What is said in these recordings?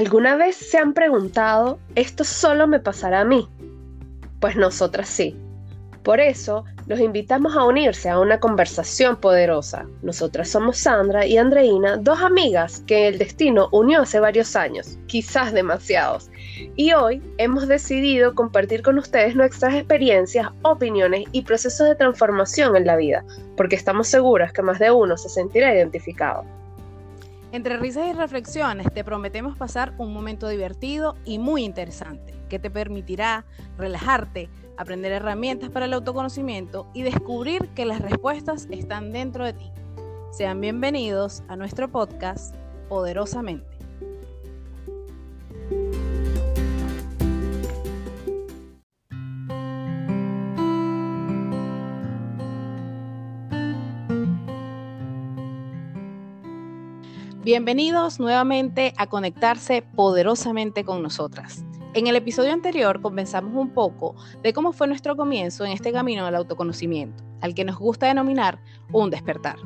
¿Alguna vez se han preguntado, ¿esto solo me pasará a mí? Pues nosotras sí. Por eso, los invitamos a unirse a una conversación poderosa. Nosotras somos Sandra y Andreina, dos amigas que el destino unió hace varios años, quizás demasiados. Y hoy hemos decidido compartir con ustedes nuestras experiencias, opiniones y procesos de transformación en la vida, porque estamos seguras que más de uno se sentirá identificado. Entre risas y reflexiones te prometemos pasar un momento divertido y muy interesante que te permitirá relajarte, aprender herramientas para el autoconocimiento y descubrir que las respuestas están dentro de ti. Sean bienvenidos a nuestro podcast Poderosamente. Bienvenidos nuevamente a conectarse poderosamente con nosotras. En el episodio anterior conversamos un poco de cómo fue nuestro comienzo en este camino del autoconocimiento, al que nos gusta denominar un despertar.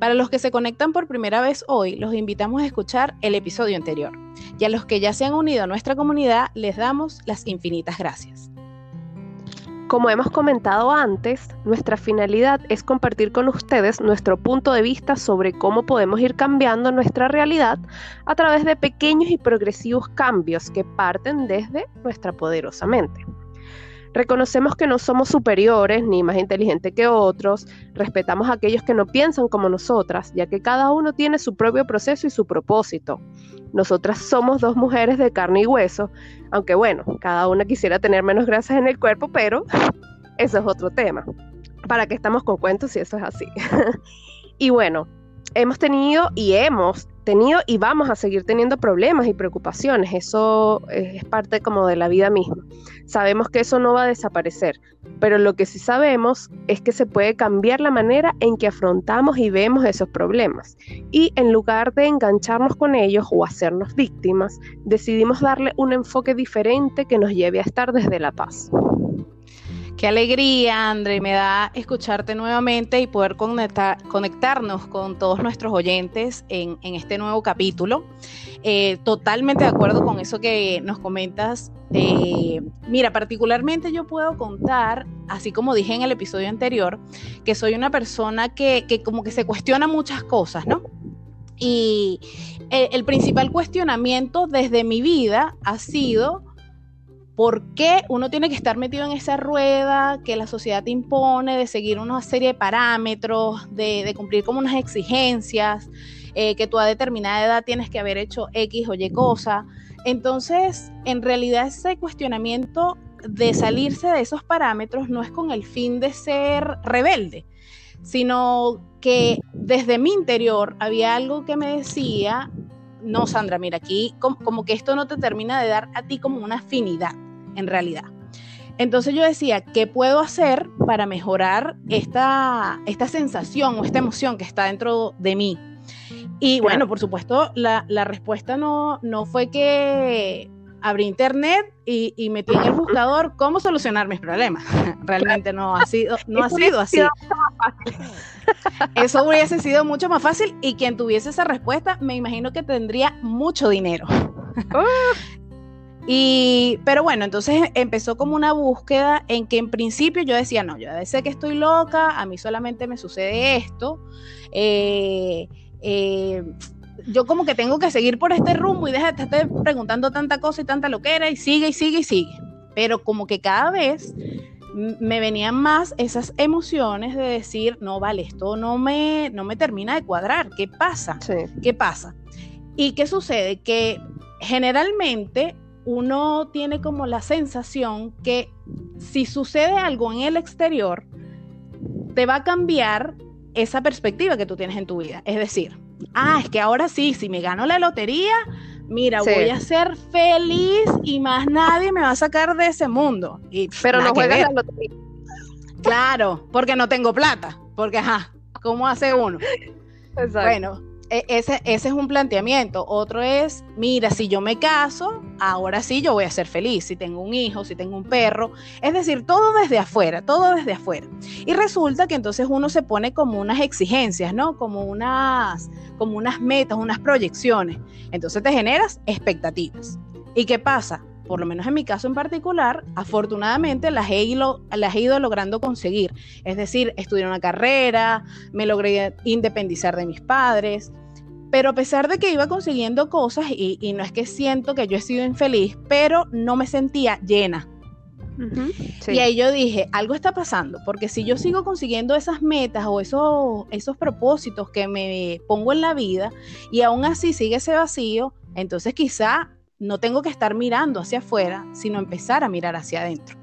Para los que se conectan por primera vez hoy, los invitamos a escuchar el episodio anterior. Y a los que ya se han unido a nuestra comunidad, les damos las infinitas gracias. Como hemos comentado antes, nuestra finalidad es compartir con ustedes nuestro punto de vista sobre cómo podemos ir cambiando nuestra realidad a través de pequeños y progresivos cambios que parten desde nuestra poderosa mente. Reconocemos que no somos superiores ni más inteligentes que otros, respetamos a aquellos que no piensan como nosotras, ya que cada uno tiene su propio proceso y su propósito. Nosotras somos dos mujeres de carne y hueso, aunque bueno, cada una quisiera tener menos grasas en el cuerpo, pero eso es otro tema. ¿Para qué estamos con cuentos si eso es así? y bueno, hemos tenido y hemos tenido y vamos a seguir teniendo problemas y preocupaciones. Eso es parte como de la vida misma. Sabemos que eso no va a desaparecer, pero lo que sí sabemos es que se puede cambiar la manera en que afrontamos y vemos esos problemas. Y en lugar de engancharnos con ellos o hacernos víctimas, decidimos darle un enfoque diferente que nos lleve a estar desde la paz. Qué alegría, André, me da escucharte nuevamente y poder conectarnos con todos nuestros oyentes en, este nuevo capítulo. Eh, totalmente de acuerdo con eso que nos comentas. Eh, mira, particularmente yo puedo contar, así como dije en el episodio anterior, que soy una persona que, como que se cuestiona muchas cosas, ¿no? Y eh, el principal cuestionamiento desde mi vida ha sido ¿Por qué uno tiene que estar metido en esa rueda que la sociedad te impone de seguir una serie de parámetros, de, cumplir como unas exigencias, eh, que tú a determinada edad tienes que haber hecho X o Y cosa? Entonces, en realidad ese cuestionamiento de salirse de esos parámetros no es con el fin de ser rebelde, sino que desde mi interior había algo que me decía, no, Sandra, mira, aquí como, que esto no te termina de dar a ti como una afinidad, en realidad. Entonces yo decía, ¿qué puedo hacer para mejorar esta, esta sensación o esta emoción que está dentro de mí? Y bueno, por supuesto, la, respuesta no, no fue que abrí internet y, metí en el buscador cómo solucionar mis problemas. Realmente no ha sido, no ha sido así. Eso hubiese sido mucho más fácil y quien tuviese esa respuesta me imagino que tendría mucho dinero. Y, pero bueno, entonces empezó como una búsqueda en que en principio yo decía, no, yo sé que estoy loca, a mí solamente me sucede esto. Eh, eh, yo como que tengo que seguir por este rumbo y deja de estar preguntando tanta cosa y tanta loquera y sigue y sigue y sigue. Pero como que cada vez me venían más esas emociones de decir, no, vale, esto no me, no me termina de cuadrar, ¿qué pasa? ¿Qué pasa? ¿Y qué sucede? Que generalmente uno tiene como la sensación que si sucede algo en el exterior, te va a cambiar esa perspectiva que tú tienes en tu vida. Es decir, ah, es que ahora sí, si me gano la lotería, mira, voy a ser feliz y más nadie me va a sacar de ese mundo. Y, Pero no juegas la lotería. Claro, porque no tengo plata, porque ajá, ¿cómo hace uno? Exacto. Bueno, ese, ese es un planteamiento. Otro es, mira, si yo me caso, ahora sí yo voy a ser feliz. Si tengo un hijo, si tengo un perro. Es decir, todo desde afuera, todo desde afuera. Y resulta que entonces uno se pone como unas exigencias, ¿no? Como unas, como unas metas, unas proyecciones. Entonces te generas expectativas. ¿Y qué pasa? por lo menos en mi caso en particular, afortunadamente las he, las he ido logrando conseguir. Es decir, estudié una carrera, me logré independizar de mis padres, pero a pesar de que iba consiguiendo cosas, y, no es que siento que yo he sido infeliz, pero no me sentía llena. Y ahí yo dije, algo está pasando, porque si yo sigo consiguiendo esas metas o esos, esos propósitos que me pongo en la vida y aún así sigue ese vacío, entonces quizá no tengo que estar mirando hacia afuera, sino empezar a mirar hacia adentro.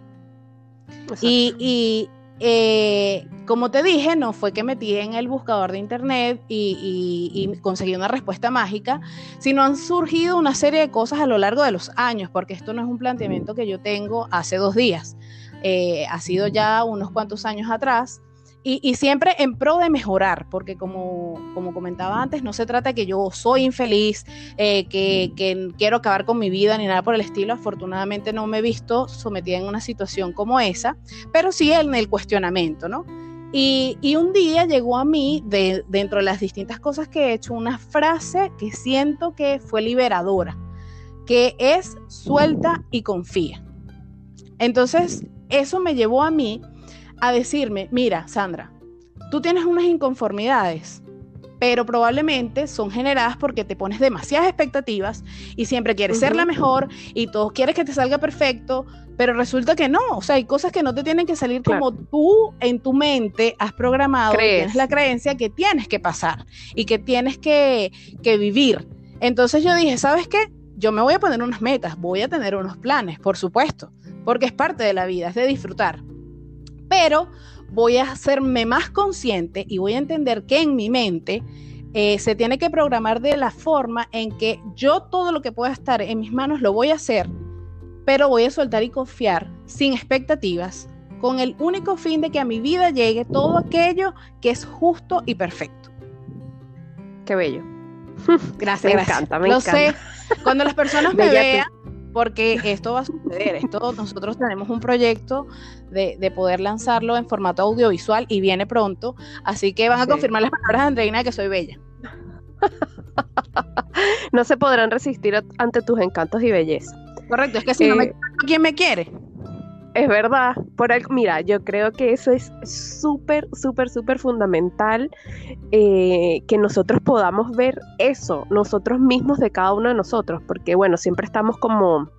Y, eh, como te dije, no fue que metí en el buscador de internet y, conseguí una respuesta mágica, sino han surgido una serie de cosas a lo largo de los años, porque esto no es un planteamiento que yo tengo hace dos días, eh, ha sido ya unos cuantos años atrás. Y, siempre en pro de mejorar, porque como, como comentaba antes, no se trata de que yo soy infeliz, eh, que, quiero acabar con mi vida ni nada por el estilo. Afortunadamente no me he visto sometida en una situación como esa, pero sí en el cuestionamiento, ¿no? Y, un día llegó a mí, de, dentro de las distintas cosas que he hecho, una frase que siento que fue liberadora, que es suelta y confía. Entonces, eso me llevó a mí a decirme, mira, Sandra, tú tienes unas inconformidades, pero probablemente son generadas porque te pones demasiadas expectativas y siempre quieres ser la mejor y todos quieres que te salga perfecto, pero resulta que no, o sea, hay cosas que no te tienen que salir como tú en tu mente has programado, tienes la creencia que tienes que pasar y que tienes que, que vivir. Entonces yo dije, ¿sabes qué? Yo me voy a poner unas metas, voy a tener unos planes, por supuesto, porque es parte de la vida, es de disfrutar. Pero voy a hacerme más consciente y voy a entender que en mi mente eh, se tiene que programar de la forma en que yo todo lo que pueda estar en mis manos lo voy a hacer, pero voy a soltar y confiar sin expectativas, con el único fin de que a mi vida llegue todo aquello que es justo y perfecto. Qué bello. Gracias, me Encanta, me lo sé. Cuando las personas me vean, porque esto va a suceder. Esto, nosotros tenemos un proyecto de, poder lanzarlo en formato audiovisual y viene pronto, así que van a confirmar las palabras de Andreina de que soy bella. no se podrán resistir ante tus encantos y belleza. Correcto, es que si no me eh, ¿quién me quiere? Es verdad, por mira, yo creo que eso es súper, súper, súper fundamental eh, que nosotros podamos ver eso, nosotros mismos de cada uno de nosotros, porque bueno, siempre estamos como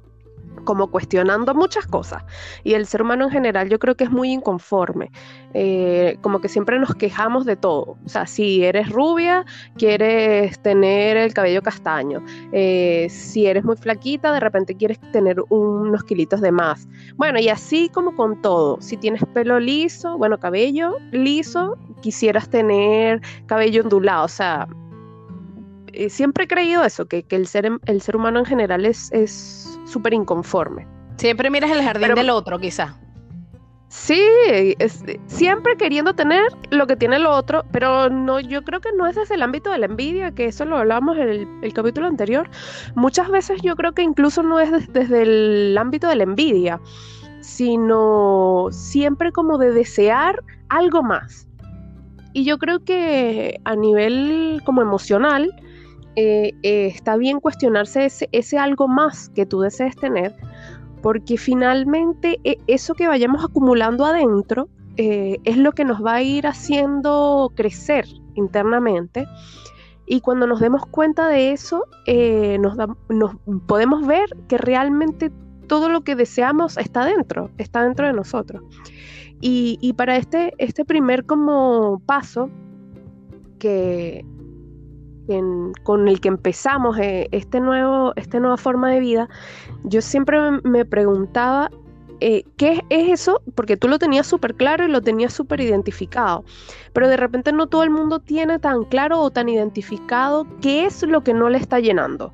como cuestionando muchas cosas. Y el ser humano en general yo creo que es muy inconforme, eh, como que siempre nos quejamos de todo. O sea, si eres rubia, quieres tener el cabello castaño. Eh, si eres muy flaquita, de repente quieres tener unos kilitos de más. Bueno, y así como con todo. Si tienes pelo liso, bueno, cabello liso, quisieras tener cabello ondulado. O sea, eh, siempre he creído eso, que, el, ser, el ser humano en general es súper inconforme. Siempre miras el jardín del otro, quizá. Sí, siempre queriendo tener lo que tiene el otro, pero no, yo creo que no es desde el ámbito de la envidia, que eso lo hablamos en el, capítulo anterior. Muchas veces yo creo que incluso no es desde el ámbito de la envidia, sino siempre como de desear algo más. Y yo creo que a nivel como emocional, eh, eh, está bien cuestionarse ese, algo más que tú desees tener, porque finalmente eh, eso que vayamos acumulando adentro es lo que nos va a ir haciendo crecer internamente. Y cuando nos demos cuenta de eso, nos, nos, podemos ver que realmente todo lo que deseamos está dentro, está dentro de nosotros. Y, y para este, este primer como paso, que, con el que empezamos eh, este nuevo, esta nueva forma de vida, yo siempre me, preguntaba eh, ¿qué es eso? Porque tú lo tenías súper claro y lo tenías súper identificado, pero de repente no todo el mundo tiene tan claro o tan identificado qué es lo que no le está llenando.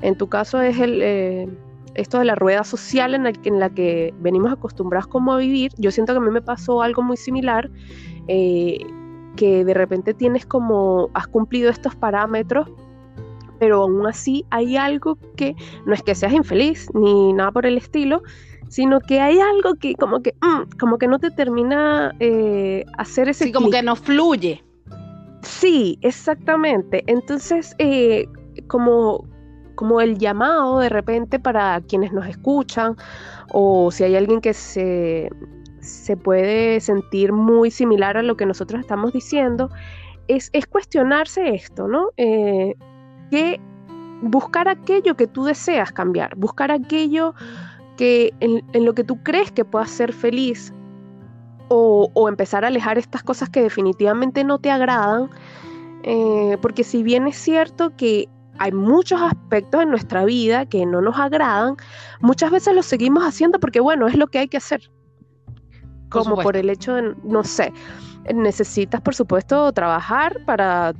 En tu caso es el, eh, esto de la rueda social en, en, la que venimos acostumbrados como a vivir. Yo siento que a mí me pasó algo muy similar que de repente tienes como, has cumplido estos parámetros, pero aún así hay algo que no es que seas infeliz ni nada por el estilo, sino que hay algo que como que, mm, como que no te termina eh, hacer ese... Sí, como que no fluye. Sí, exactamente. Entonces, eh, como, como el llamado de repente para quienes nos escuchan, o si hay alguien que se, se puede sentir muy similar a lo que nosotros estamos diciendo, es, cuestionarse esto, ¿no? Eh, que buscar aquello que tú deseas cambiar, buscar aquello que en, lo que tú crees que puedas ser feliz o, empezar a alejar estas cosas que definitivamente no te agradan, eh, porque si bien es cierto que hay muchos aspectos en nuestra vida que no nos agradan, muchas veces los seguimos haciendo porque, bueno, es lo que hay que hacer. Como por, el hecho de, no sé, necesitas, por supuesto, trabajar para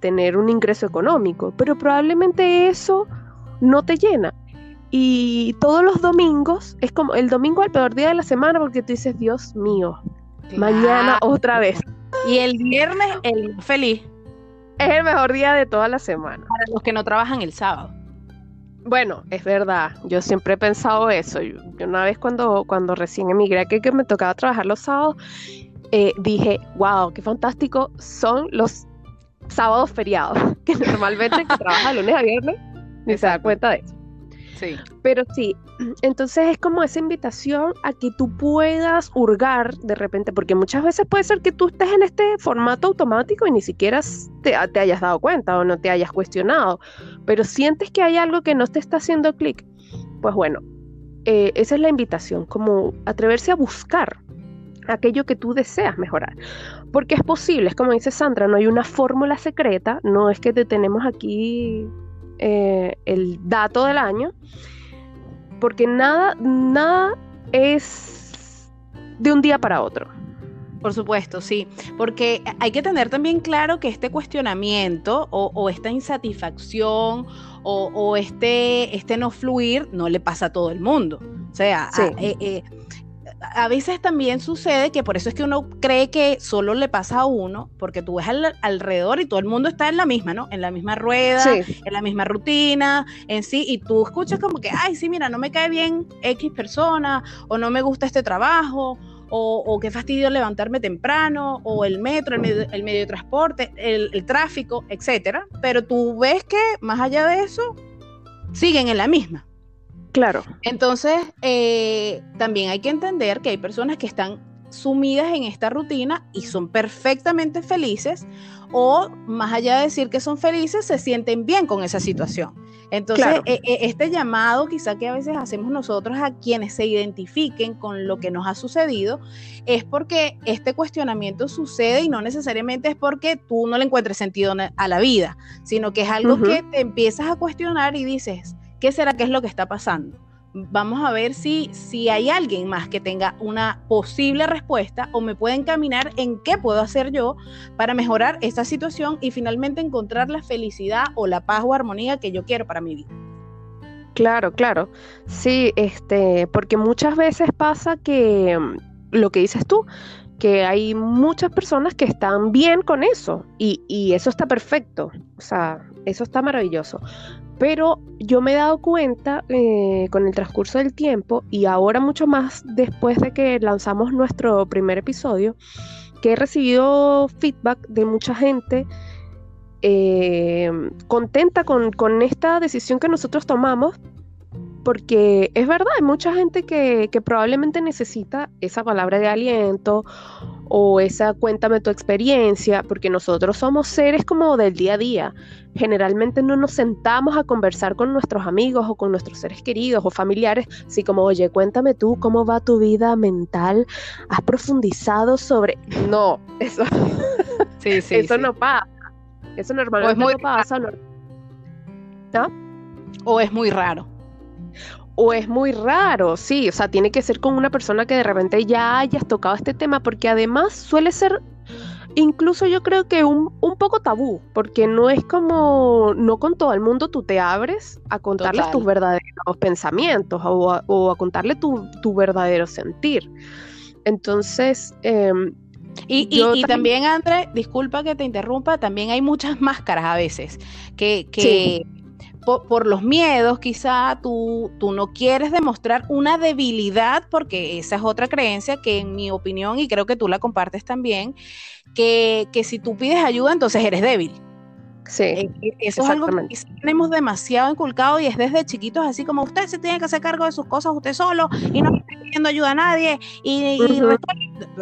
tener un ingreso económico, pero probablemente eso no te llena. Y todos los domingos, es como el domingo el peor día de la semana porque tú dices, Dios mío, mañana otra vez. Y el viernes, el feliz. Es el mejor día de toda la semana. Para los que no trabajan el sábado. Bueno, es verdad, yo siempre he pensado eso. Yo, una vez cuando, cuando recién emigré, que, que me tocaba trabajar los sábados, eh, dije, wow, qué fantástico son los sábados feriados, que normalmente se trabaja lunes a viernes ni se da cuenta de eso. Pero sí, entonces es como esa invitación a que tú puedas hurgar de repente, porque muchas veces puede ser que tú estés en este formato automático y ni siquiera te, hayas dado cuenta o no te hayas cuestionado, pero sientes que hay algo que no te está haciendo clic. Pues bueno, eh, esa es la invitación, como atreverse a buscar aquello que tú deseas mejorar. Porque es posible, es como dice Sandra, no hay una fórmula secreta, no es que te tenemos aquí eh, el dato del año, porque nada, nada es de un día para otro. Por supuesto, sí, porque hay que tener también claro que este cuestionamiento o, esta insatisfacción o, este, este no fluir no le pasa a todo el mundo. O sea, eh, eh, a veces también sucede que por eso es que uno cree que solo le pasa a uno, porque tú ves alrededor y todo el mundo está en la misma, ¿no? En la misma rueda, en la misma rutina, en sí, y tú escuchas como que, ay, sí, mira, no me cae bien X persona, o no me gusta este trabajo, o, qué fastidio levantarme temprano, o el metro, el medio, de transporte, el, el tráfico, etcétera. Pero tú ves que más allá de eso, siguen en la misma. Claro. Entonces, eh, también hay que entender que hay personas que están sumidas en esta rutina y son perfectamente felices o más allá de decir que son felices, se sienten bien con esa situación. Entonces, e, e, este llamado quizá que a veces hacemos nosotros a quienes se identifiquen con lo que nos ha sucedido, es porque este cuestionamiento sucede y no necesariamente es porque tú no le encuentres sentido a la vida, sino que es algo que te empiezas a cuestionar y dices, ¿Qué será que es lo que está pasando? Vamos a ver si, si hay alguien más que tenga una posible respuesta o me puede encaminar en qué puedo hacer yo para mejorar esta situación y finalmente encontrar la felicidad o la paz o armonía que yo quiero para mi vida. Claro, claro. Sí, este, porque muchas veces pasa que mm, lo que dices tú, que hay muchas personas que están bien con eso y, y, eso está perfecto, o sea, eso está maravilloso. Pero yo me he dado cuenta eh, con el transcurso del tiempo y ahora mucho más después de que lanzamos nuestro primer episodio, que he recibido feedback de mucha gente eh, contenta con, con, esta decisión que nosotros tomamos, porque es verdad, hay mucha gente que, que probablemente necesita esa palabra de aliento o esa cuéntame tu experiencia, porque nosotros somos seres como del día a día. Generalmente no nos sentamos a conversar con nuestros amigos o con nuestros seres queridos o familiares, así como, oye, cuéntame tú cómo va tu vida mental, has profundizado sobre... No, eso, sí, sí, eso no pasa. Eso normalmente no pasa. ¿No? O es muy raro o es muy raro, sí, o sea, tiene que ser con una persona que de repente ya hayas tocado este tema, porque además suele ser incluso yo creo que un, un poco tabú, porque no es como, no con todo el mundo tú te abres a contarles tus verdaderos pensamientos o a, o a contarle tu, tu, verdadero sentir. Entonces, em, Y, también, André, disculpa que te interrumpa, también hay muchas máscaras a veces que, que por, los miedos, quizá tú, tú no quieres demostrar una debilidad, porque esa es otra creencia que en mi opinión, y creo que tú la compartes también, que, que si tú pides ayuda, entonces eres débil. Sí. Eh, eh, eso es algo que tenemos demasiado inculcado y es desde chiquitos así como usted se tiene que hacer cargo de sus cosas usted solo y no está pidiendo ayuda a nadie y,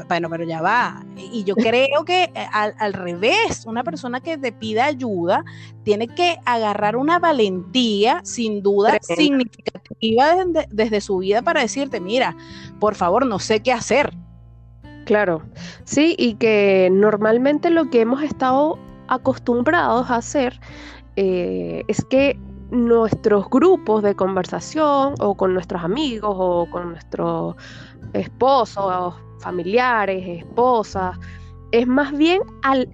bueno, pero ya va. Y yo creo que eh, al, revés, una persona que te pida ayuda tiene que agarrar una valentía sin duda significativa desde, desde su vida para decirte, mira, por favor, no sé qué hacer. Claro, sí, y que normalmente lo que hemos estado acostumbrados a hacer eh, es que nuestros grupos de conversación o con nuestros amigos o con nuestros esposos, familiares, esposas, es más bien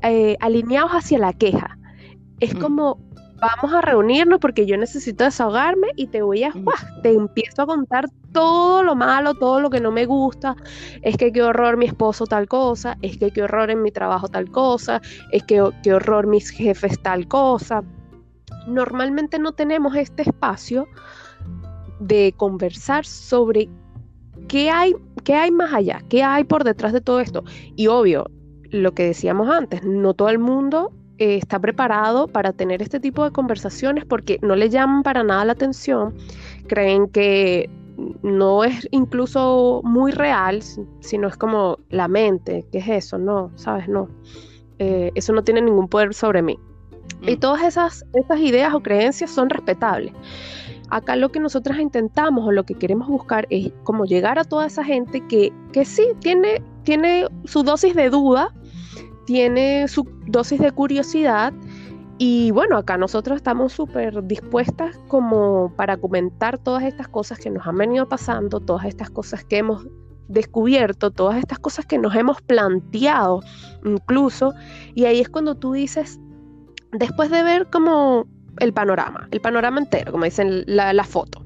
eh, alineados hacia la queja. Es mm. como, vamos a reunirnos porque yo necesito desahogarme y te voy a, te empiezo a contar todo lo malo, todo lo que no me gusta, es que qué horror mi esposo tal cosa, es que qué horror en mi trabajo tal cosa, es que qué horror mis jefes tal cosa. Normalmente no tenemos este espacio de conversar sobre qué hay, qué hay más allá, qué hay por detrás de todo esto. Y obvio, lo que decíamos antes, no todo el mundo eh, está preparado para tener este tipo de conversaciones porque no le llaman para nada la atención, creen que no es incluso muy real, sino es como la mente, ¿qué es eso? No, ¿sabes? No. Eh, eso no tiene ningún poder sobre mí. Y mm. todas esas, esas ideas o creencias son respetables. Acá lo que nosotros intentamos o lo que queremos buscar es como llegar a toda esa gente que, que sí tiene, tiene su dosis de duda, tiene su dosis de curiosidad y bueno, acá nosotros estamos súper dispuestas como para comentar todas estas cosas que nos han venido pasando, todas estas cosas que hemos descubierto, todas estas cosas que nos hemos planteado incluso. Y ahí es cuando tú dices, después de ver como el panorama, el panorama entero, como dicen la, la foto,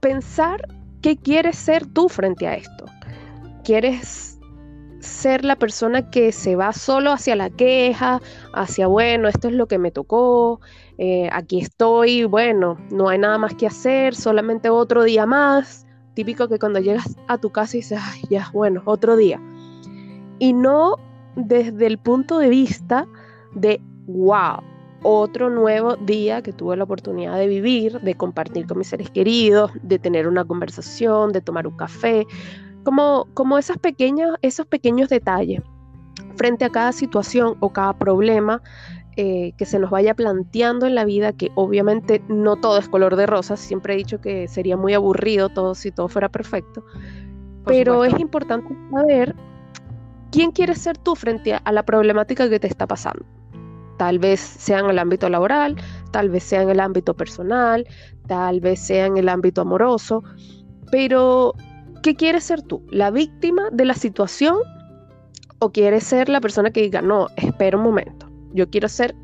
pensar qué quieres ser tú frente a esto. ¿Quieres ser la persona que se va solo hacia la queja, hacia, bueno, esto es lo que me tocó, eh, aquí estoy, bueno, no hay nada más que hacer, solamente otro día más. Típico que cuando llegas a tu casa y dices, ay, ya, bueno, otro día. Y no desde el punto de vista de, wow, otro nuevo día que tuve la oportunidad de vivir, de compartir con mis seres queridos, de tener una conversación, de tomar un café, como, esas pequeñas, esos pequeños detalles frente a cada situación o cada problema eh, que se nos vaya planteando en la vida, que obviamente no todo es color de rosas, siempre he dicho que sería muy aburrido todo si todo fuera perfecto, pero es importante saber quién quieres ser tú frente a, a la problemática que te está pasando. Tal vez sea en el ámbito laboral, tal vez sea en el ámbito personal, tal vez sea en el ámbito amoroso, pero ¿Qué quieres ser tú? ¿La víctima de la situación o quieres ser la persona que diga, no, espera un momento, yo quiero ser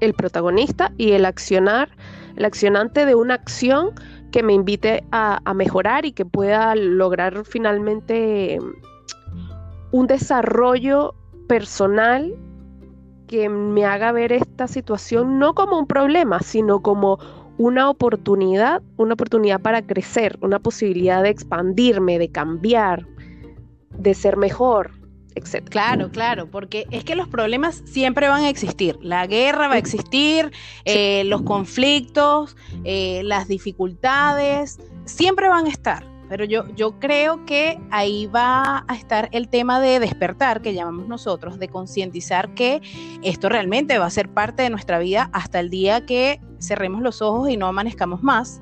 el protagonista y el accionar, el accionante de una acción que me invite a, mejorar y que pueda lograr finalmente un desarrollo personal que me haga ver esta situación no como un problema, sino como una oportunidad, una oportunidad para crecer, una posibilidad de expandirme, de cambiar, de ser mejor, etc. Claro, claro, porque es que los problemas siempre van a existir. La guerra va a existir, eh, los conflictos, eh, las dificultades, siempre van a estar. Pero yo, yo creo que ahí va a estar el tema de despertar, que llamamos nosotros, de concientizar que esto realmente va a ser parte de nuestra vida hasta el día que cerremos los ojos y no amanezcamos más.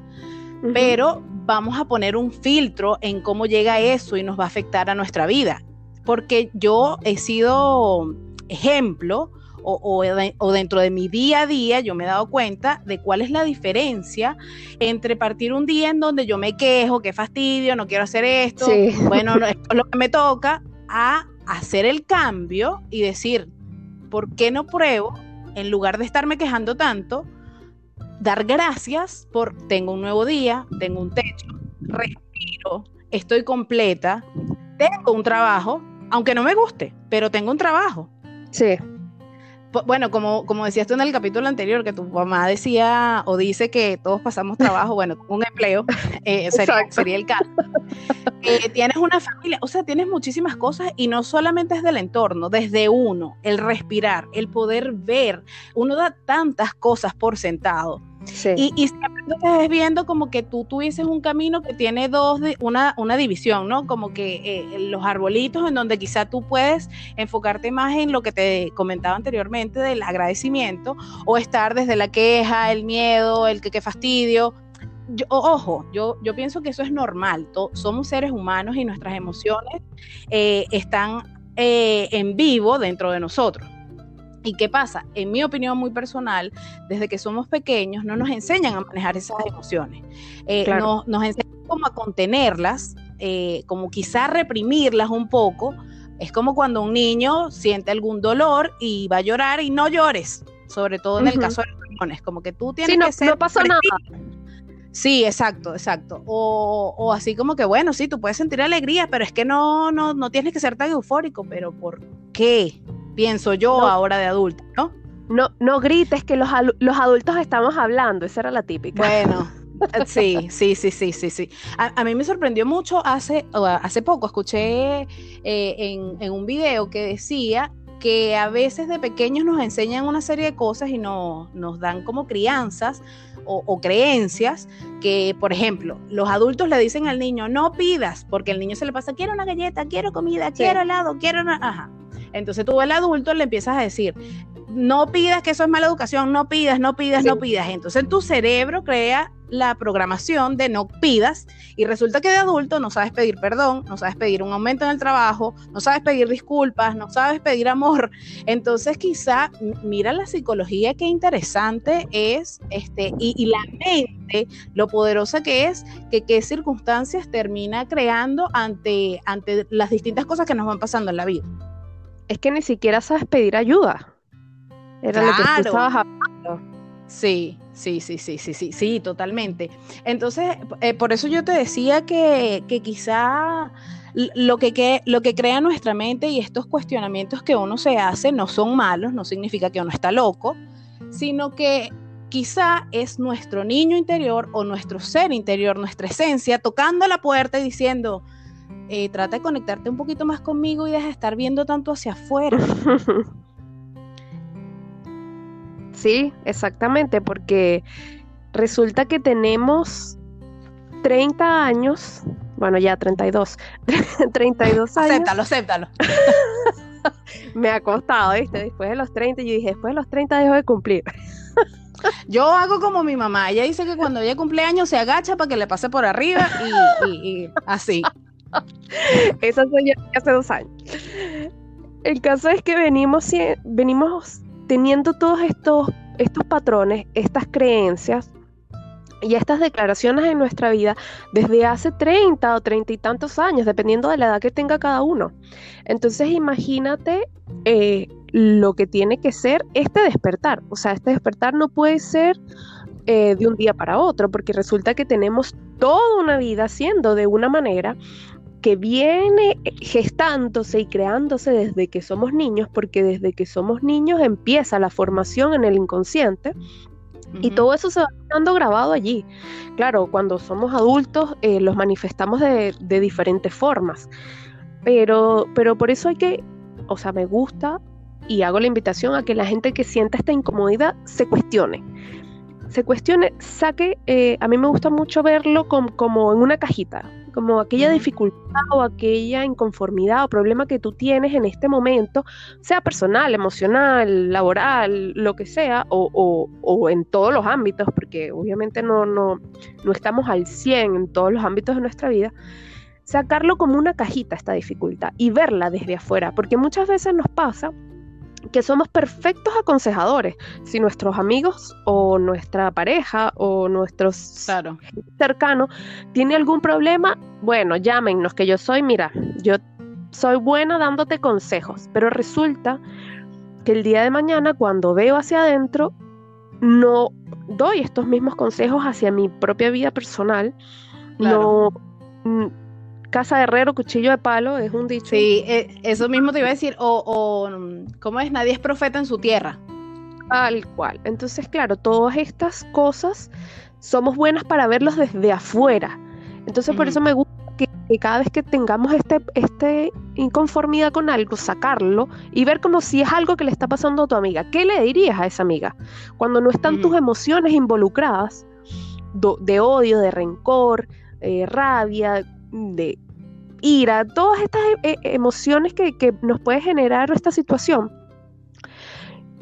Pero vamos a poner un filtro en cómo llega eso y nos va a afectar a nuestra vida. Porque yo he sido ejemplo o, dentro de mi día a día yo me he dado cuenta de cuál es la diferencia entre partir un día en donde yo me quejo, qué fastidio, no quiero hacer esto, bueno, esto es lo que me toca, a hacer el cambio y decir, ¿por qué no pruebo, en lugar de estarme quejando tanto, dar gracias por tengo un nuevo día, tengo un techo, respiro, estoy completa, tengo un trabajo, aunque no me guste, pero tengo un trabajo. Sí bueno, como, como decías tú en el capítulo anterior, que tu mamá decía o dice que todos pasamos trabajo, bueno, un empleo, eh, sería, el caso. Eh, tienes una familia, o sea, tienes muchísimas cosas y no solamente es del entorno, desde uno, el respirar, el poder ver, uno da tantas cosas por sentado y, y, siempre estás viendo como que tú tuvieses un camino que tiene dos, una, una división, ¿no? Como que eh, los arbolitos en donde quizá tú puedes enfocarte más en lo que te comentaba anteriormente del agradecimiento o estar desde la queja, el miedo, el que, qué fastidio. Yo, ojo, yo, yo pienso que eso es normal. somos seres humanos y nuestras emociones eh, están eh, en vivo dentro de nosotros. ¿Y qué pasa? En mi opinión muy personal, desde que somos pequeños no nos enseñan a manejar esas emociones. Eh, nos, enseñan como a contenerlas, eh, como quizá reprimirlas un poco. Es como cuando un niño siente algún dolor y va a llorar y no llores, sobre todo en el caso de los niños, como que tú tienes que ser... No pasa nada. Sí, exacto, exacto. O, o, así como que, bueno, sí, tú puedes sentir alegría, pero es que no, no, no tienes que ser tan eufórico, pero ¿por qué? Pienso yo ahora de adulto, ¿no? No, no grites que los, los adultos estamos hablando, esa era la típica. Bueno, Sí, sí, sí, sí, sí, sí. A, mí me sorprendió mucho hace, hace poco, escuché eh, en, un video que decía que a veces de pequeños nos enseñan una serie de cosas y no, nos dan como crianzas o, creencias que, por ejemplo, los adultos le dicen al niño, no pidas, porque el niño se le pasa, quiero una galleta, quiero comida, quiero helado, quiero una... Ajá. Entonces tú el adulto le empiezas a decir, no pidas que eso es mala educación, no pidas, no pidas, no pidas. Entonces tu cerebro crea la programación de no pidas y resulta que de adulto no sabes pedir perdón, no sabes pedir un aumento en el trabajo, no sabes pedir disculpas, no sabes pedir amor. Entonces quizá mira la psicología qué interesante es este y, y la mente lo poderosa que es que qué circunstancias termina creando ante ante las distintas cosas que nos van pasando en la vida es que ni siquiera sabes pedir ayuda. Era lo que tú estabas hablando. Sí, sí, sí, sí, sí, sí, sí, totalmente. Entonces, eh, por eso yo te decía que, quizá lo que, lo que crea nuestra mente y estos cuestionamientos que uno se hace no son malos, no significa que uno está loco, sino que quizá es nuestro niño interior o nuestro ser interior, nuestra esencia, tocando la puerta y diciendo, eh, trata de conectarte un poquito más conmigo y deja de estar viendo tanto hacia afuera. Sí, exactamente, porque resulta que tenemos 30 años, bueno, ya 32, 32 años. Acéptalo, acéptalo. Me ha costado, ¿viste? Después de los 30, yo dije, después de los 30 dejo de cumplir. Yo hago como mi mamá, ella dice que cuando ella cumple años se agacha para que le pase por arriba y así. Esa soy yo hace dos años. El caso es que venimos, venimos teniendo todos estos, estos patrones, estas creencias y estas declaraciones en nuestra vida desde hace 30 o 30 y tantos años, dependiendo de la edad que tenga cada uno. Entonces imagínate eh, lo que tiene que ser este despertar. O sea, este despertar no puede ser eh, de un día para otro, porque resulta que tenemos toda una vida siendo de una manera que viene gestándose y creándose desde que somos niños, porque desde que somos niños empieza la formación en el inconsciente. Y todo eso se va quedando grabado allí. Claro, cuando somos adultos eh, los manifestamos de, de, diferentes formas. Pero, pero por eso hay que, o sea, me gusta y hago la invitación a que la gente que sienta esta incomodidad se cuestione. Se cuestione, saque, eh, a mí me gusta mucho verlo como en una cajita como aquella dificultad o aquella inconformidad o problema que tú tienes en este momento, sea personal, emocional, laboral, lo que sea, o, o, en todos los ámbitos, porque obviamente no, no, no estamos al 100 en todos los ámbitos de nuestra vida, sacarlo como una cajita esta dificultad y verla desde afuera, porque muchas veces nos pasa que somos perfectos aconsejadores. Si nuestros amigos o nuestra pareja o nuestros cercanos tiene algún problema, bueno, llámenos, que yo soy, mira, yo soy buena dándote consejos, pero resulta que el día de mañana cuando veo hacia adentro, no doy estos mismos consejos hacia mi propia vida personal, no casa de herrero, cuchillo de palo, es un dicho. Sí, eh, eso mismo te iba a decir, o, o, ¿cómo es? Nadie es profeta en su tierra. Tal cual. Entonces, claro, todas estas cosas somos buenas para verlos desde afuera. Entonces, por eso me gusta que, cada vez que tengamos este, este inconformidad con algo, sacarlo y ver como si es algo que le está pasando a tu amiga. ¿Qué le dirías a esa amiga? Cuando no están tus emociones involucradas, de odio, de rencor, eh, rabia, de ira, todas estas e, emociones que, nos puede generar esta situación.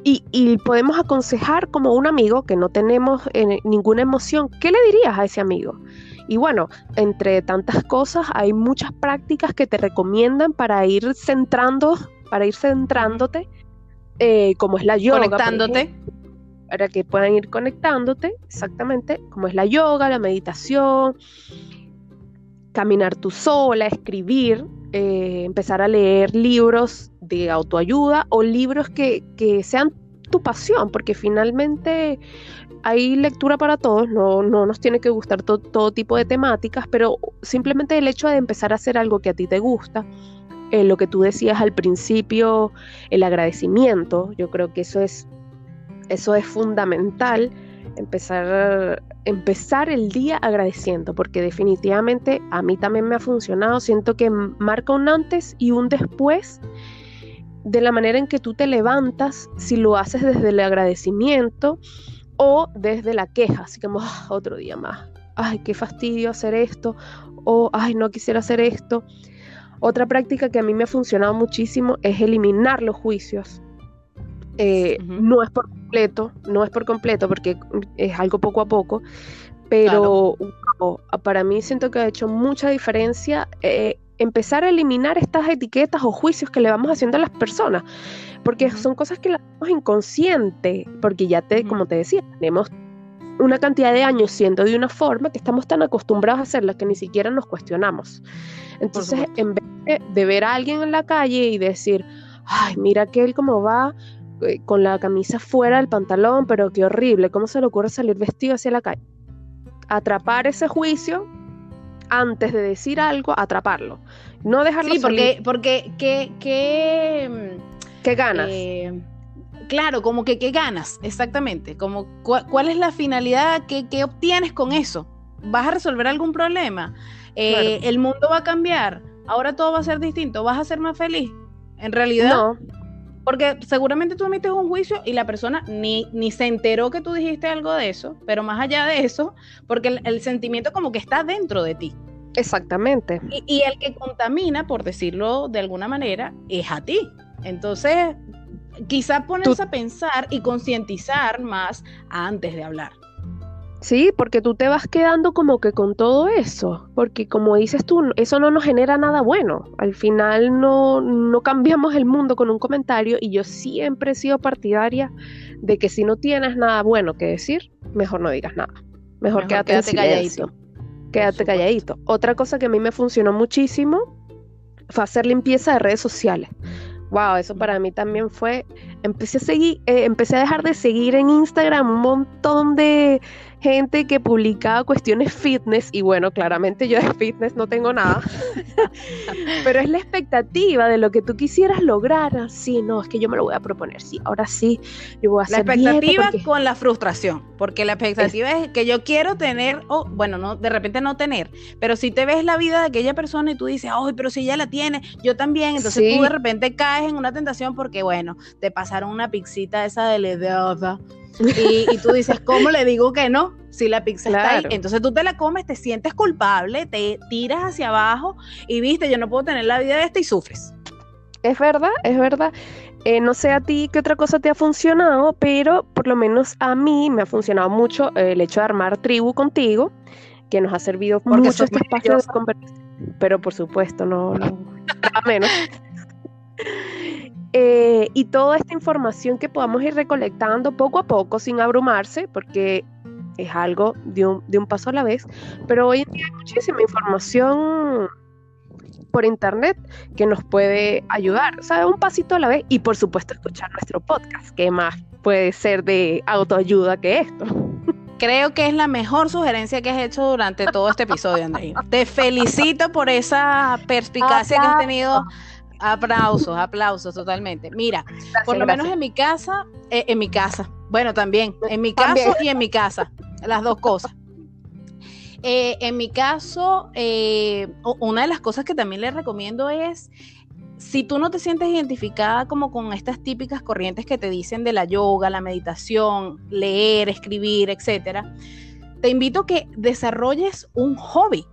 Y, podemos aconsejar como un amigo que no tenemos eh, ninguna emoción, ¿qué le dirías a ese amigo? Y bueno, entre tantas cosas hay muchas prácticas que te recomiendan para ir centrando, para ir centrándote, eh, como es la yoga. Conectándote. para que puedan ir conectándote, exactamente, como es la yoga, la meditación, caminar tú sola, escribir, eh, empezar a leer libros de autoayuda o libros que, sean tu pasión, porque finalmente hay lectura para todos, no, no nos tiene que gustar todo tipo de temáticas, pero simplemente el hecho de empezar a hacer algo que a ti te gusta, eh, lo que tú decías al principio, el agradecimiento, yo creo que eso es, eso es fundamental empezar, empezar el día agradeciendo, porque definitivamente a mí también me ha funcionado. Siento que marca un antes y un después de la manera en que tú te levantas, si lo haces desde el agradecimiento o desde la queja, así como ah, otro día más. Ay, qué fastidio hacer esto, o ay, no quisiera hacer esto. Otra práctica que a mí me ha funcionado muchísimo es eliminar los juicios. Eh, no es por completo, no es por completo porque es algo poco a poco, pero para mí siento que ha hecho mucha diferencia eh, empezar a eliminar estas etiquetas o juicios que le vamos haciendo a las personas, porque son cosas que las hacemos inconsciente, porque ya te, como te decía, tenemos una cantidad de años siendo de una forma que estamos tan acostumbrados a hacerla que ni siquiera nos cuestionamos. Entonces, en vez de, de, ver a alguien en la calle y decir, ay, mira que él cómo va, con la camisa fuera del pantalón, pero qué horrible, ¿cómo se le ocurre salir vestido hacia la calle? Atrapar ese juicio antes de decir algo, atraparlo. No dejarlo Sí, porque, porque ¿qué, qué, ¿Qué ganas? Eh, claro, como que qué ganas, exactamente. Como cuál es la finalidad, ¿Qué, qué, obtienes con eso. ¿Vas a resolver algún problema? Eh, ¿El mundo va a cambiar? ¿Ahora todo va a ser distinto? ¿Vas a ser más feliz? En realidad, no. Porque seguramente tú emites un juicio y la persona ni, ni se enteró que tú dijiste algo de eso, pero más allá de eso, porque el, sentimiento como que está dentro de ti. Exactamente. Y, el que contamina, por decirlo de alguna manera, es a ti. Entonces, quizá pones a pensar y concientizar más antes de hablar. Sí, porque tú te vas quedando como que con todo eso, porque como dices tú, eso no nos genera nada bueno. Al final no, no cambiamos el mundo con un comentario y yo siempre he sido partidaria de que si no tienes nada bueno que decir, mejor no digas nada. Mejor, quédate, calladito. Quédate calladito. Otra cosa que a mí me funcionó muchísimo fue hacer limpieza de redes sociales. Wow, eso para mí también fue. Empecé a seguir, eh, empecé a dejar de seguir en Instagram un montón de gente que publicaba cuestiones fitness y bueno, claramente yo de fitness no tengo nada, pero es la expectativa de lo que tú quisieras lograr. Sí, no, es que yo me lo voy a proponer, sí, ahora sí, yo voy a hacer La expectativa con la frustración, porque la expectativa es... que yo quiero tener, o bueno, no, de repente no tener, pero si te ves la vida de aquella persona y tú dices, ay, pero si ella la tiene, yo también, entonces tú de repente caes en una tentación porque, bueno, te pasaron una pixita esa de la y, tú dices, ¿cómo le digo que no? Si la pizza está ahí. Entonces tú te la comes, te sientes culpable, te tiras hacia abajo y viste, yo no puedo tener la vida de esta y sufres. Es verdad, es verdad. Eh, no sé a ti qué otra cosa te ha funcionado, pero por lo menos a mí me ha funcionado mucho el hecho de armar tribu contigo, que nos ha servido Porque mucho este espacio de conversación. Pero por supuesto, no, no, nada menos. Eh, y toda esta información que podamos ir recolectando poco a poco sin abrumarse, porque es algo de un, de un paso a la vez, pero hoy en día hay muchísima información por internet que nos puede ayudar, o sea, un pasito a la vez y por supuesto escuchar nuestro podcast, que más puede ser de autoayuda que esto. creo que es la mejor sugerencia que has hecho durante todo este episodio, Andreina. Te felicito por esa perspicacia que has tenido. Aplausos, aplausos, totalmente. Mira, por lo menos en mi casa, eh, en mi casa, bueno, también, en mi caso y en mi casa, las dos cosas. Eh, en mi caso, eh, una de las cosas que también le recomiendo es si tú no te sientes identificada como con estas típicas corrientes que te dicen de la yoga, la meditación, leer, escribir, etcétera, te invito a que desarrolles un hobby.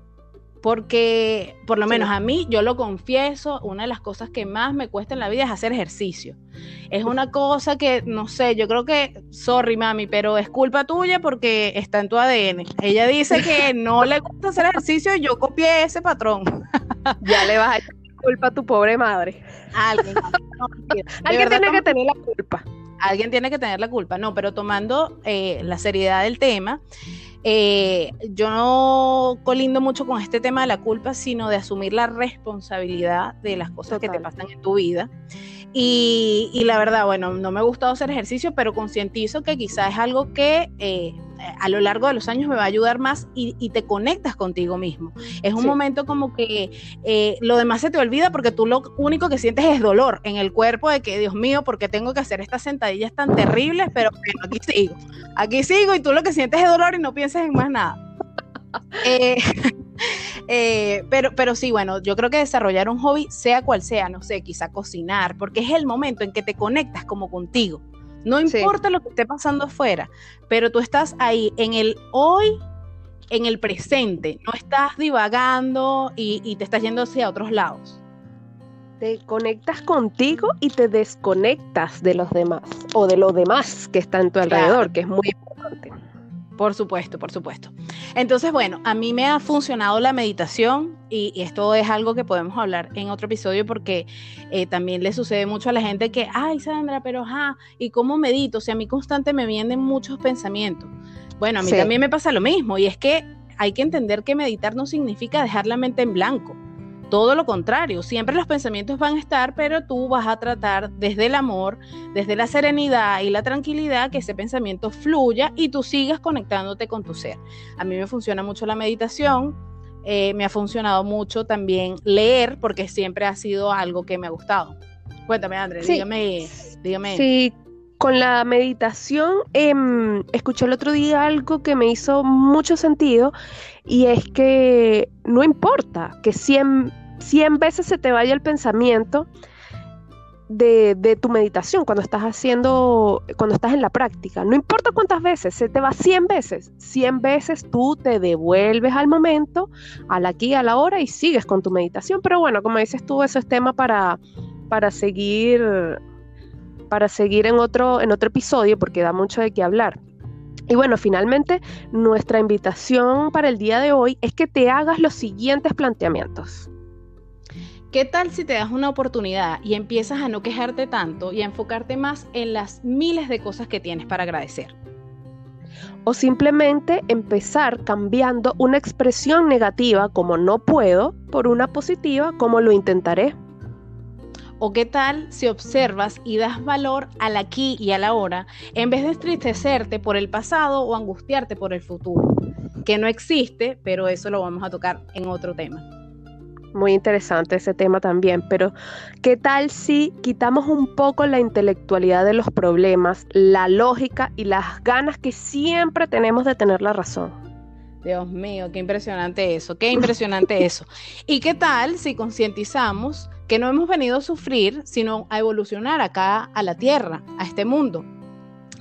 Porque, por lo menos a mí, yo lo confieso, una de las cosas que más me cuesta en la vida es hacer ejercicio. Es una cosa que, no sé, yo creo que, sorry mami, pero es culpa tuya porque está en tu ADN. Ella dice que no le gusta hacer ejercicio y yo copié ese patrón. ya le vas a culpa a tu pobre madre. Alguien. Alguien tiene que tener la culpa. Alguien tiene que tener la culpa. No, pero tomando eh, la seriedad del tema, eh, yo no colindo mucho con este tema de la culpa, sino de asumir la responsabilidad de las cosas que te pasan en tu vida. Y, la verdad, bueno, no me ha gustado hacer ejercicio, pero concientizo que quizás es algo que eh, a lo largo de los años me va a ayudar más y, te conectas contigo mismo. Es un momento como que eh, lo demás se te olvida porque tú lo único que sientes es dolor en el cuerpo de que, Dios mío, porque tengo que hacer estas sentadillas tan terribles, pero bueno, aquí sigo. Aquí sigo y tú lo que sientes es dolor y no piensas en más nada. Eh, eh, pero, pero sí, bueno, yo creo que desarrollar un hobby, sea cual sea, no sé, quizá cocinar, porque es el momento en que te conectas como contigo. No importa lo que esté pasando afuera, pero tú estás ahí en el hoy, en el presente, no estás divagando y, y te estás yendo hacia otros lados. Te conectas contigo y te desconectas de los demás o de lo demás que está en tu alrededor, que es muy importante. Por supuesto, por supuesto. Entonces, bueno, a mí me ha funcionado la meditación y, esto es algo que podemos hablar en otro episodio porque eh, también le sucede mucho a la gente que, ay Sandra, pero ajá, ¿y cómo medito? O sea, a mí constante me vienen muchos pensamientos. Bueno, a mí también me pasa lo mismo y es que hay que entender que meditar no significa dejar la mente en blanco. Todo lo contrario, siempre los pensamientos van a estar, pero tú vas a tratar desde el amor, desde la serenidad y la tranquilidad que ese pensamiento fluya y tú sigas conectándote con tu ser. A mí me funciona mucho la meditación, eh, me ha funcionado mucho también leer, porque siempre ha sido algo que me ha gustado. Cuéntame, André, dígame, dígame. Sí, con la meditación, em, escuché el otro día algo que me hizo mucho sentido y es que no importa que 100, veces se te vaya el pensamiento de, tu meditación cuando estás haciendo, cuando estás en la práctica. No importa cuántas veces, se te va 100 veces. 100 veces tú te devuelves al momento, al aquí, a la hora y sigues con tu meditación. Pero bueno, como dices tú, eso es tema para, para seguir para seguir en otro, en otro episodio porque da mucho de qué hablar. Y bueno, finalmente nuestra invitación para el día de hoy es que te hagas los siguientes planteamientos. ¿Qué tal si te das una oportunidad y empiezas a no quejarte tanto y a enfocarte más en las miles de cosas que tienes para agradecer? O simplemente empezar cambiando una expresión negativa como no puedo por una positiva como lo intentaré. ¿O qué tal si observas y das valor al aquí y a la hora en vez de entristecerte por el pasado o angustiarte por el futuro? Que no existe, pero eso lo vamos a tocar en otro tema. Muy interesante ese tema también, pero ¿qué tal si quitamos un poco la intelectualidad de los problemas, la lógica y las ganas que siempre tenemos de tener la razón? Dios mío, qué impresionante eso, qué impresionante eso. ¿Y qué tal si concientizamos que no hemos venido a sufrir, sino a evolucionar acá a la Tierra, a este mundo,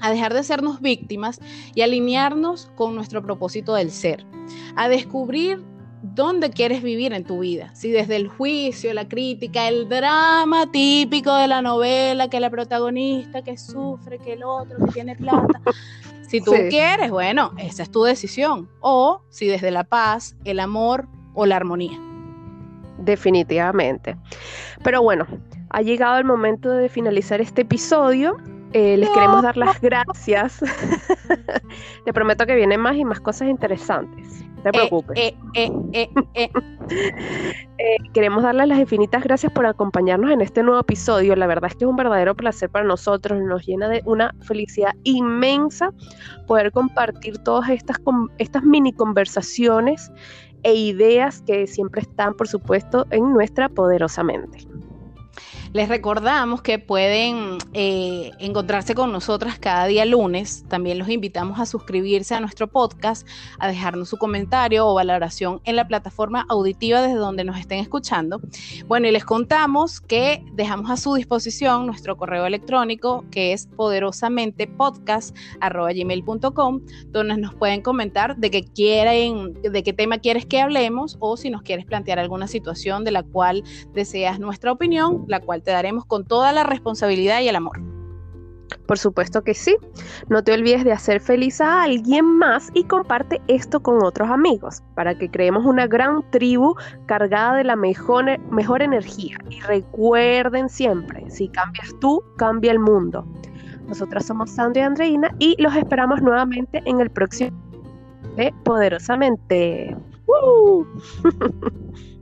a dejar de sernos víctimas y alinearnos con nuestro propósito del ser, a descubrir dónde quieres vivir en tu vida, si desde el juicio, la crítica, el drama típico de la novela, que la protagonista que sufre, que el otro que tiene plata. Si tú quieres, bueno, esa es tu decisión. O si desde la paz, el amor o la armonía definitivamente. Pero bueno, ha llegado el momento de finalizar este episodio. Eh, les queremos dar las gracias. Te prometo que vienen más y más cosas interesantes. No te Eh, preocupes. eh, eh, eh, eh. Eh, queremos darles las infinitas gracias por acompañarnos en este nuevo episodio. La verdad es que es un verdadero placer para nosotros. Nos llena de una felicidad inmensa poder compartir todas estas, estas mini conversaciones e ideas que siempre están, por supuesto, en nuestra poderosa mente. Les recordamos que pueden eh, encontrarse con nosotras cada día lunes. También los invitamos a suscribirse a nuestro podcast, a dejarnos su comentario o valoración en la plataforma auditiva desde donde nos estén escuchando. Bueno, y les contamos que dejamos a su disposición nuestro correo electrónico que es poderosamentePodcast.gmail.com donde nos pueden comentar de qué quieren, de qué tema quieres que hablemos o si nos quieres plantear alguna situación de la cual deseas nuestra opinión, la cual te daremos con toda la responsabilidad y el amor. Por supuesto que sí. No te olvides de hacer feliz a alguien más y comparte esto con otros amigos para que creemos una gran tribu cargada de la mejor, mejor energía. Y recuerden siempre, si cambias tú, cambia el mundo. Nosotras somos Sandra y Andreina y los esperamos nuevamente en el próximo de Poderosamente. ¡Woo!